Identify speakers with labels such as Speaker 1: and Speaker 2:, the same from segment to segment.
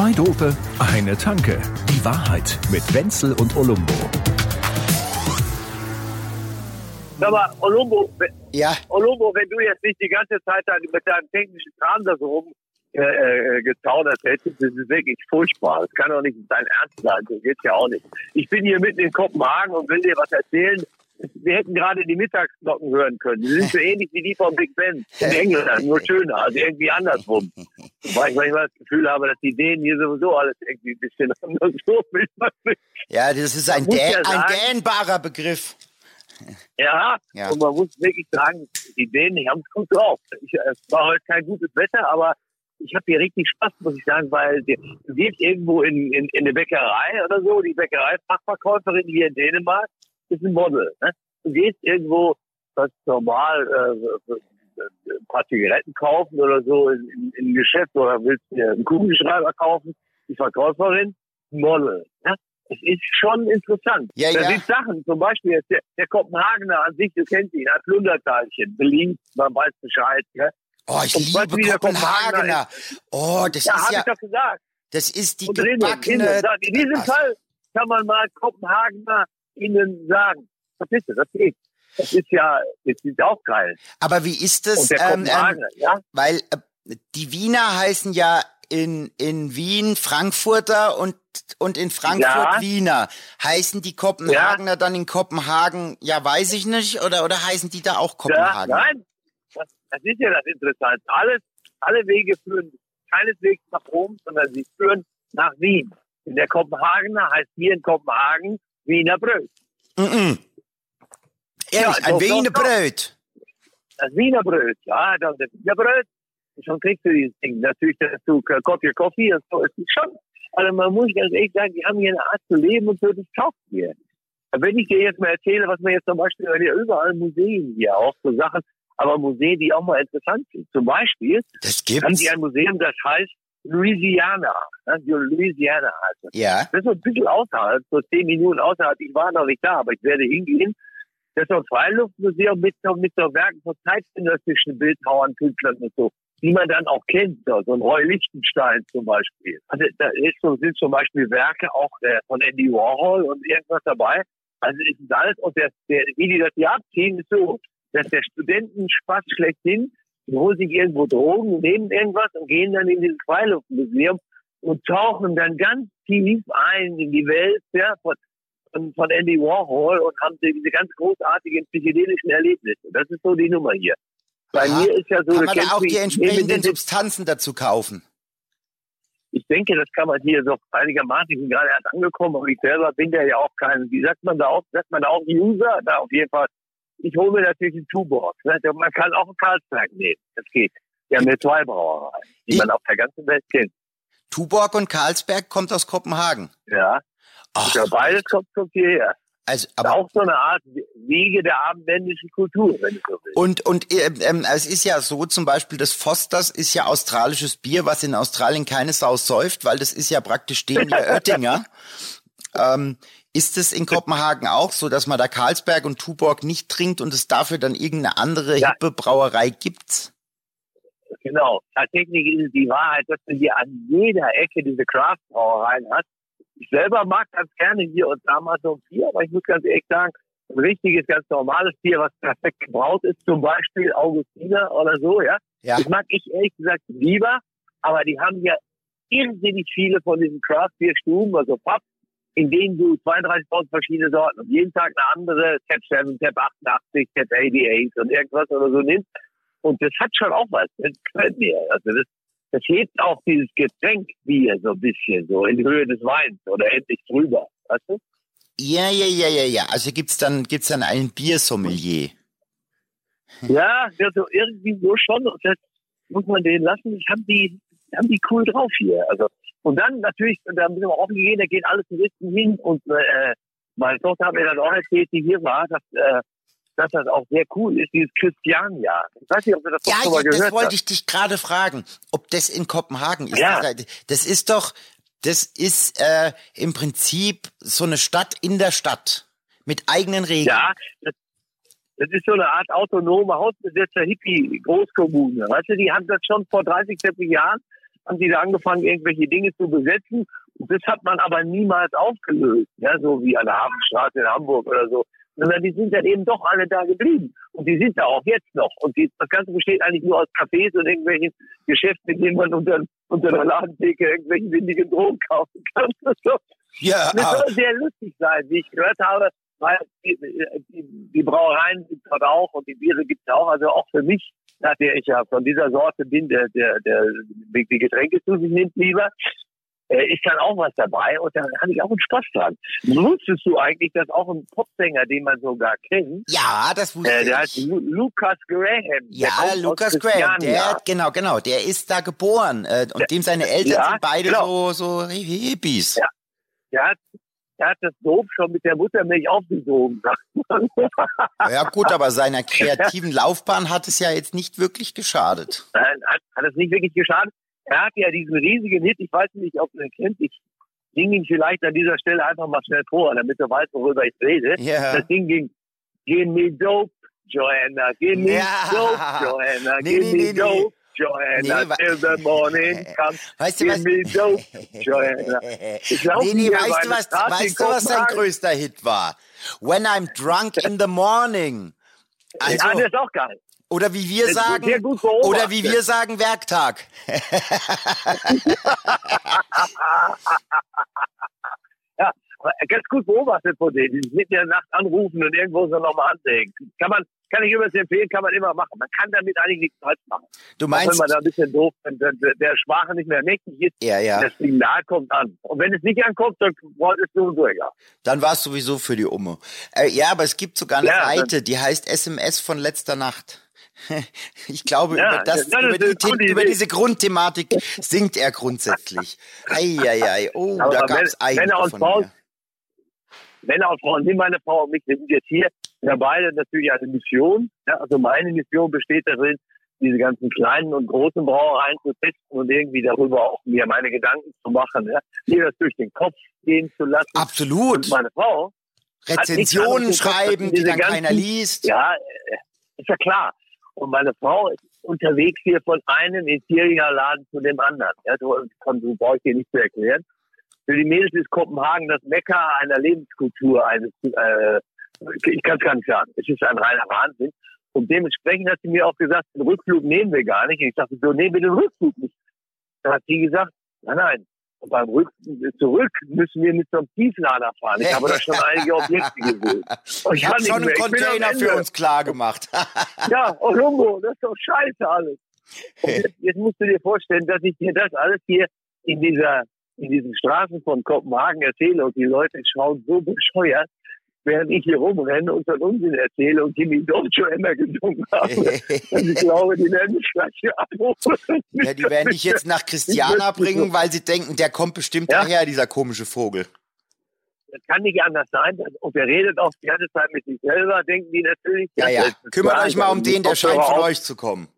Speaker 1: Zwei Dope, eine Tanke. Die Wahrheit mit Wenzel und Olumbo.
Speaker 2: Sag mal, Olumbo, wenn-
Speaker 3: Ja,
Speaker 2: Olumbo, wenn du jetzt nicht die ganze Zeit mit deinem technischen Kram da so rum äh, äh, gezaudert hättest, das ist wirklich furchtbar. Das kann doch nicht dein Ernst sein, so geht's ja auch nicht. Ich bin hier mitten in Kopenhagen und will dir was erzählen. Wir hätten gerade die Mittagsglocken hören können. Die sind so ähnlich wie die von Big Ben in England, nur schöner, also irgendwie andersrum. Weil ich manchmal das Gefühl habe, dass die Dänen hier sowieso alles irgendwie ein bisschen anders so
Speaker 3: ja, das ist ein, dä
Speaker 2: ja
Speaker 3: ein
Speaker 2: sagen-
Speaker 3: dehnbarer Begriff.
Speaker 2: Ja,
Speaker 3: Ja.
Speaker 2: und man muss wirklich sagen, die Dänen, die haben es gut drauf. Ich, äh, es war heute kein gutes Wetter, aber ich habe hier richtig Spaß, muss ich sagen, weil du gehst irgendwo in, in, in eine Bäckerei oder so, die Bäckerei-Fachverkäuferin hier in Dänemark ist ein Model. Ne? Du gehst irgendwo ganz normal äh, ein paar Zigaretten kaufen oder so in, in, in ein Geschäft oder willst dir einen Kugelschreiber kaufen, die Verkäuferin, Model. Ne? Es ist schon interessant.
Speaker 3: Ja,
Speaker 2: da
Speaker 3: ja.
Speaker 2: sind Sachen, zum Beispiel jetzt der, der Kopenhagener an sich, du kennst ihn, ein Plunderteilchen, beliebt, man weiß Bescheid. Ne?
Speaker 3: Oh, ich
Speaker 2: Und du,
Speaker 3: liebe
Speaker 2: der
Speaker 3: Kopenhagener. Oh, das
Speaker 2: Ja,
Speaker 3: ist
Speaker 2: habe
Speaker 3: ja,
Speaker 2: ich doch gesagt.
Speaker 3: das ist die
Speaker 2: Und
Speaker 3: gebackene.
Speaker 2: In diesem
Speaker 3: Also,
Speaker 2: Fall kann man mal Kopenhagener ihnen sagen. Vergiss es, das geht. Das ist ja, das ist auch geil.
Speaker 3: Aber wie ist
Speaker 2: der
Speaker 3: Ähm, ähm,
Speaker 2: Kopenhagener, ja?
Speaker 3: weil äh, die Wiener heißen ja in, in Wien Frankfurter und, und in Frankfurt
Speaker 2: Ja.
Speaker 3: Wiener. Heißen die Kopenhagener dann in Kopenhagen, ja weiß ich nicht, oder, oder heißen die da auch
Speaker 2: Ja,
Speaker 3: Kopenhagen?
Speaker 2: nein, das, das ist ja das Interessante. Alles, alle Wege führen keineswegs nach Rom, sondern sie führen nach Wien. Und der Kopenhagener heißt hier in Kopenhagen Wiener Bröt.
Speaker 3: Mhm. Ehrlich,
Speaker 2: Ja,
Speaker 3: ein
Speaker 2: doch,
Speaker 3: Wiener
Speaker 2: doch.
Speaker 3: Bröt.
Speaker 2: Das Wiener Bröt, ja, das Wiener Bröt. Schon kriegst du dieses Ding. Natürlich dazu Coffee, Coffee. Es ist schon, also man muss ganz ehrlich sagen, die haben hier eine Art zu leben und so, das taugt mir. Wenn ich dir jetzt mal erzähle, was man jetzt zum Beispiel, ja überall Museen hier auch so Sachen, aber Museen, die auch mal interessant sind. Zum Beispiel
Speaker 3: Das
Speaker 2: haben die ein Museum, das heißt Louisiana. Die Louisiana heißt das.
Speaker 3: Ja.
Speaker 2: Das ist ein bisschen außerhalb, so zehn Minuten außerhalb. Ich war noch nicht da, aber ich werde hingehen. Das ist ein Freiluftmuseum mit mit so Werken von zeitgenössischen Bildhauern, Künstlern und so, die man dann auch kennt. So, ein Roy Lichtenstein zum Beispiel. Also da ist sind zum Beispiel Werke auch äh, von Andy Warhol und irgendwas dabei. Also es ist alles, und der, der, wie die das hier abziehen, ist so, dass der Studentenspaß schlechthin, die holen sich irgendwo Drogen, nehmen irgendwas und gehen dann in dieses Freiluftmuseum und tauchen dann ganz tief ein in die Welt ja, von, von, von Andy Warhol und haben diese ganz großartigen psychedelischen Erlebnisse. Das ist so die Nummer hier. Bei
Speaker 3: Aha.
Speaker 2: mir ist ja so,
Speaker 3: Kann man da auch die entsprechenden Substanzen dazu kaufen?
Speaker 2: ich denke, das kann man hier so einigermaßen, ich bin gerade erst angekommen, aber ich selber bin ja auch kein, wie sagt man da auch, sagt man da auch User? Da auf jeden Fall. Ich hole mir natürlich einen Tuborg. Ne? Man kann auch einen Karlsberg nehmen. Das geht. Wir haben hier zwei Brauereien, die
Speaker 3: Ich-
Speaker 2: man auf der ganzen Welt kennt.
Speaker 3: Tuborg und Karlsberg kommt aus Kopenhagen.
Speaker 2: Ja.
Speaker 3: Ach,
Speaker 2: ja beides kommt, kommt hierher.
Speaker 3: also, aber
Speaker 2: auch so eine Art Wege der abendländischen Kultur, wenn du so willst.
Speaker 3: Und, und ähm, ähm, es ist ja so, zum Beispiel das Fosters ist ja australisches Bier, was in Australien keine Sau säuft, weil das ist ja praktisch dem ja Oettinger. ähm, ist es in Kopenhagen auch so, dass man da Karlsberg und Tuborg nicht trinkt und es dafür dann irgendeine andere
Speaker 2: Ja.
Speaker 3: hippe Brauerei gibt?
Speaker 2: Genau. Tatsächlich ist es die Wahrheit, dass du hier an jeder Ecke diese Craft-Brauereien hast. Ich selber mag ganz gerne hier und da mal so ein Bier, aber ich muss ganz ehrlich sagen, ein richtiges, ganz normales Bier, was perfekt gebraut ist, zum Beispiel Augustiner oder so, ja.
Speaker 3: Ja.
Speaker 2: Das mag ich ehrlich gesagt lieber, aber die haben ja irrsinnig viele von diesen Craft-Bier-Stuben, also Pub, in denen du 32.000 verschiedene Sorten und jeden Tag eine andere Tab 7, Tab 88, Tab 88 und irgendwas oder so nimmst. Und das hat schon auch was. Das gefällt mir. Also das, das hebt auch dieses Getränk Bier so ein bisschen so in die Höhe des Weins oder endlich drüber. Weißt du?
Speaker 3: Ja, ja, ja, ja, ja. Also gibt's dann, gibt's dann einen Biersommelier.
Speaker 2: Ja, ja, so irgendwie so schon. Und das muss man denen lassen. Ich haben die, haben die cool drauf hier. Also und dann natürlich, da müssen wir offen gehen, da gehen alle Touristen hin und äh, meine Tochter hat mir dann auch erzählt, die hier war, dass, äh, dass das auch sehr cool ist, dieses Christianjahr. Ich weiß nicht, ob du das
Speaker 3: Ja,
Speaker 2: schon mal
Speaker 3: ja das
Speaker 2: gehört
Speaker 3: wollte
Speaker 2: hast.
Speaker 3: ich dich gerade fragen, ob das in Kopenhagen ist.
Speaker 2: Ja.
Speaker 3: Das, ist doch, das ist äh, im Prinzip so eine Stadt in der Stadt mit eigenen Regeln.
Speaker 2: Ja, das, das ist so eine Art autonome Hausbesetzer Hippie-Großkommune. Weißt du, die haben das schon vor 30, 40 Jahren, haben die da angefangen, irgendwelche Dinge zu besetzen. Und das hat man aber niemals aufgelöst, ja, so wie an der Hafenstraße in Hamburg oder so. Sondern die sind dann eben doch alle da geblieben. Und die sind da auch jetzt noch. Und die, das Ganze besteht eigentlich nur aus Cafés und irgendwelchen Geschäften, in denen man unter, unter der Ladentheke irgendwelche windigen Drogen kaufen kann.
Speaker 3: Ja.
Speaker 2: Das soll sehr lustig sein, wie ich gehört habe, weil die, die, die Brauereien gibt es dort auch und die Biere gibt es auch. Also auch für mich, nach der ich ja von dieser Sorte bin, der, der, der die Getränke zu sich nimmt lieber, äh, ist dann auch was dabei und dann hatte ich auch einen Spaß dran. Wusstest du eigentlich, dass auch ein Popsänger, den man sogar kennt,
Speaker 3: Ja, das wusste
Speaker 2: äh, der
Speaker 3: ich.
Speaker 2: heißt Lu Lucas Graham. Der
Speaker 3: Ja, Lucas Graham, der, genau, genau, der ist da geboren. Äh, und dem seine Eltern
Speaker 2: Ja,
Speaker 3: sind beide
Speaker 2: genau.
Speaker 3: so, so Hippies.
Speaker 2: Ja. der hat, der hat das Dope schon mit der Muttermilch aufgesogen.
Speaker 3: Ja gut, aber seiner kreativen Laufbahn hat es ja jetzt nicht wirklich geschadet.
Speaker 2: Nein, hat, hat es nicht wirklich geschadet. Er hat ja diesen riesigen Hit, ich weiß nicht, ob du ihn kennt, ich singe ihn vielleicht an dieser Stelle einfach mal schnell vor, damit du weißt, worüber ich rede.
Speaker 3: Ja.
Speaker 2: Das Ding ging, give me dope, Joanna, give me
Speaker 3: Ja.
Speaker 2: dope, Joanna,
Speaker 3: Nee,
Speaker 2: give
Speaker 3: nee,
Speaker 2: me
Speaker 3: nee,
Speaker 2: dope, Joanna,
Speaker 3: Nee,
Speaker 2: till the morning comes,
Speaker 3: Weißt du
Speaker 2: give
Speaker 3: was?
Speaker 2: me dope, Joanna. Ich glaub,
Speaker 3: nee, nee, weißt du was, weißt du, was sein größter Hit war? When I'm drunk in the morning. Also,
Speaker 2: ja, das ist auch geil.
Speaker 3: Oder wie wir sagen, oder wie wir sagen, Werktag.
Speaker 2: Ja, ganz gut beobachtet von denen. Die mitten in der Nacht anrufen und irgendwo so nochmal anlegen. Kann man, kann ich übrigens empfehlen, kann man immer machen. Man kann damit eigentlich nichts falsch machen.
Speaker 3: Du
Speaker 2: Auch wenn
Speaker 3: meinst,
Speaker 2: man da ein bisschen doof, wenn der, Sprache nicht mehr mächtig ist,
Speaker 3: ja, ja,
Speaker 2: das Signal kommt an. Und wenn es nicht ankommt, dann ist es so egal.
Speaker 3: dann war es sowieso für die Umme. Äh, ja, aber es gibt sogar eine
Speaker 2: Ja,
Speaker 3: Seite, die heißt SMS von letzter Nacht. Ich glaube,
Speaker 2: Ja,
Speaker 3: über, das,
Speaker 2: ja, das
Speaker 3: über, die,
Speaker 2: gute
Speaker 3: über diese Grundthematik singt er grundsätzlich. Eieiei, oh,
Speaker 2: Aber
Speaker 3: da gab es einige
Speaker 2: Männer und
Speaker 3: von
Speaker 2: Frauen-. Männer und Frauen, wie meine Frau und mich, wir sind jetzt hier. Wir haben beide natürlich eine Mission. Ja, also meine Mission besteht darin, diese ganzen kleinen und großen Brauereien zu testen und irgendwie darüber auch mir meine Gedanken zu machen. Ja. Mir das durch den Kopf gehen zu lassen.
Speaker 3: Absolut.
Speaker 2: Und meine Frau,
Speaker 3: Rezensionen schreiben, die dann
Speaker 2: ganzen-
Speaker 3: keiner liest.
Speaker 2: ja, ist ja klar. Und meine Frau ist unterwegs hier von einem Interior-Laden zu dem anderen. Ja, so, so brauche ich dir nicht zu erklären. Für die Mädels ist Kopenhagen das Mekka einer Lebenskultur. Eines, äh, ich kann es gar nicht sagen. Es ist ein reiner Wahnsinn. Und dementsprechend hat sie mir auch gesagt, den Rückflug nehmen wir gar nicht. Und ich dachte, so nehmen wir den Rückflug nicht. Da hat sie gesagt, nein, nein. Und beim Rück zurück müssen wir mit so einem Tieflader fahren. Ich habe da schon einige Objekte gesehen. Und
Speaker 3: Ich habe schon einen Container für uns klar gemacht.
Speaker 2: Ja, Olumbo, das ist doch scheiße alles. Jetzt, jetzt musst du dir vorstellen, dass ich dir das alles hier in dieser, in diesen Straßen von Kopenhagen erzähle und die Leute schauen so bescheuert, während ich hier rumrenne und dann Unsinn erzähle und die mich doch schon immer gesungen haben. Und ich glaube, die werden mich gleich hier abrufen.
Speaker 3: ja, die werden dich jetzt nach Christiana bringen, weil sie denken, der kommt bestimmt
Speaker 2: Ja.
Speaker 3: daher, dieser komische Vogel.
Speaker 2: Das kann nicht anders sein. Und der redet auch die ganze Zeit mit sich selber, denken die natürlich.
Speaker 3: Ja, ja. Kümmert
Speaker 2: klar,
Speaker 3: euch mal um den, der scheint von euch zu kommen.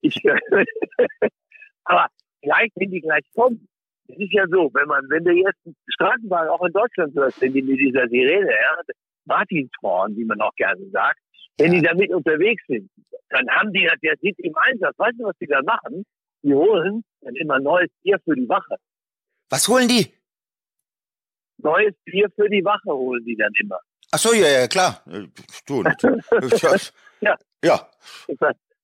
Speaker 2: Ich, aber gleich, wenn die gleich kommen, es ist ja so, wenn man, wenn du jetzt Straßenbahn auch in Deutschland hörst, wenn die mit dieser Sirene, ja, Martinshorn, wie man auch gerne sagt, wenn die damit unterwegs sind, dann haben die ja der sieht im Einsatz. Weißt du, was die da machen? Die holen dann immer neues Bier für die Wache.
Speaker 3: Was holen die?
Speaker 2: Neues Bier für die Wache holen die dann immer.
Speaker 3: Ach so, ja, ja, klar. Du,
Speaker 2: Ja.
Speaker 3: Ja.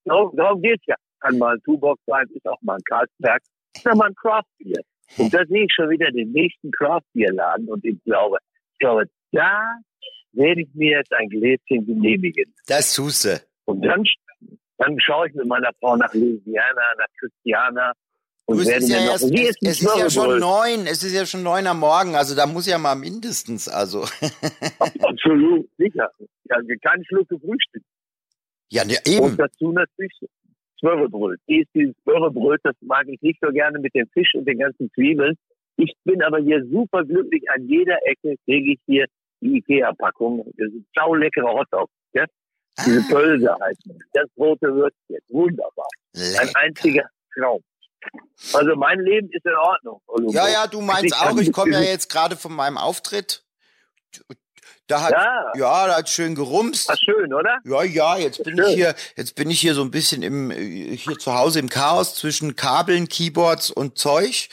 Speaker 2: Darum, darum geht's ja. Kann mal ein Tubox sein, ist auch mal ein Karlsberg, ist ja mal ein Craftbier. Und da sehe ich schon wieder den nächsten Craftbierladen und ich glaube, ich glaube, da werde ich mir jetzt ein Gläschen genehmigen.
Speaker 3: Das tust du.
Speaker 2: Und dann, dann schaue ich mit meiner Frau nach Louisiana, nach Christiana und
Speaker 3: Du, es
Speaker 2: werde
Speaker 3: ist ja,
Speaker 2: noch
Speaker 3: erst, es,
Speaker 2: nächsten
Speaker 3: es ist ja schon neun, es ist ja schon neun am Morgen, also da muss ja mal mindestens, also.
Speaker 2: Absolut, sicher. Ja, kein Schluck gefrühstückt.
Speaker 3: Ja, ne,
Speaker 2: Und
Speaker 3: eben.
Speaker 2: dazu natürlich Smørrebröt. Die ist dieses Smørrebröt, das mag ich nicht so gerne mit dem Fisch und den ganzen Zwiebeln. Ich bin aber hier super glücklich. An jeder Ecke kriege ich hier die Ikea-Packung. Das sind sauleckere Hotdogs. Ja? Diese
Speaker 3: Ah,
Speaker 2: Pölse heißen. Das rote Würstchen. Wunderbar. Ein
Speaker 3: lecker.
Speaker 2: einziger Traum. Also mein Leben ist in Ordnung. Olumbo.
Speaker 3: Ja, ja, du meinst
Speaker 2: Ich
Speaker 3: auch, ich komme ja jetzt gerade von meinem Auftritt. Da hat, ja. ja, da hat schön gerumst.
Speaker 2: War schön, oder?
Speaker 3: Ja, ja, jetzt bin schön. ich hier, jetzt bin ich hier so ein bisschen im, hier zu Hause im Chaos zwischen Kabeln, Keyboards und Zeug.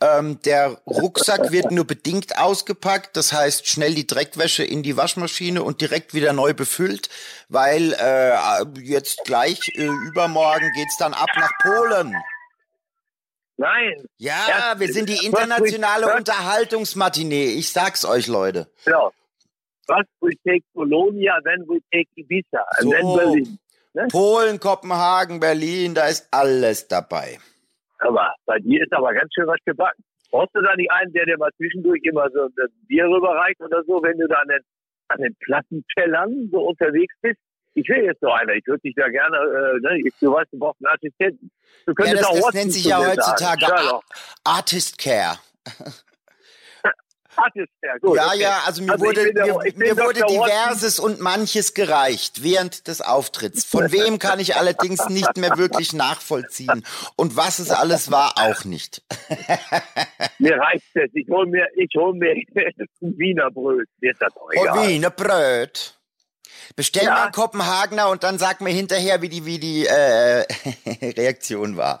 Speaker 3: Ähm, der Rucksack wird nur bedingt ausgepackt, das heißt schnell die Dreckwäsche in die Waschmaschine und direkt wieder neu befüllt, weil äh, jetzt gleich äh, übermorgen geht's dann ab nach Polen.
Speaker 2: Nein.
Speaker 3: Ja, wir sind die internationale Unterhaltungsmatinee. Ich sag's euch, Leute.
Speaker 2: Ja. First we take Bologna, then we take Ibiza, and so. then Berlin.
Speaker 3: Ne? Polen, Kopenhagen, Berlin, da ist alles dabei.
Speaker 2: Aber bei dir ist aber ganz schön was gebacken. Brauchst du da nicht einen, der dir mal zwischendurch immer so ein Bier rüberreicht oder so, wenn du da an den, an den Plattentellern so unterwegs bist? Ich will jetzt so einer, ich würde dich da gerne, äh, ne, ich, du weißt, du brauchst einen Assistenten. Du
Speaker 3: könntest ja, das, auch das nennt sich ja heutzutage Artist Care.
Speaker 2: Artist Care, gut.
Speaker 3: Ja, okay. ja, also mir also wurde, mir, mir wurde diverses und manches gereicht während des Auftritts. Von wem kann ich allerdings nicht mehr wirklich nachvollziehen. Und was es alles war, auch nicht.
Speaker 2: mir reicht es. Ich hol mir, ich hol mir ein Wiener Bröt. Mir ist das auch oh, egal.
Speaker 3: Oh, Wiener Bröt. Bestell ja. mal einen Kopenhagener und dann sag mir hinterher, wie die, wie die äh, Reaktion war.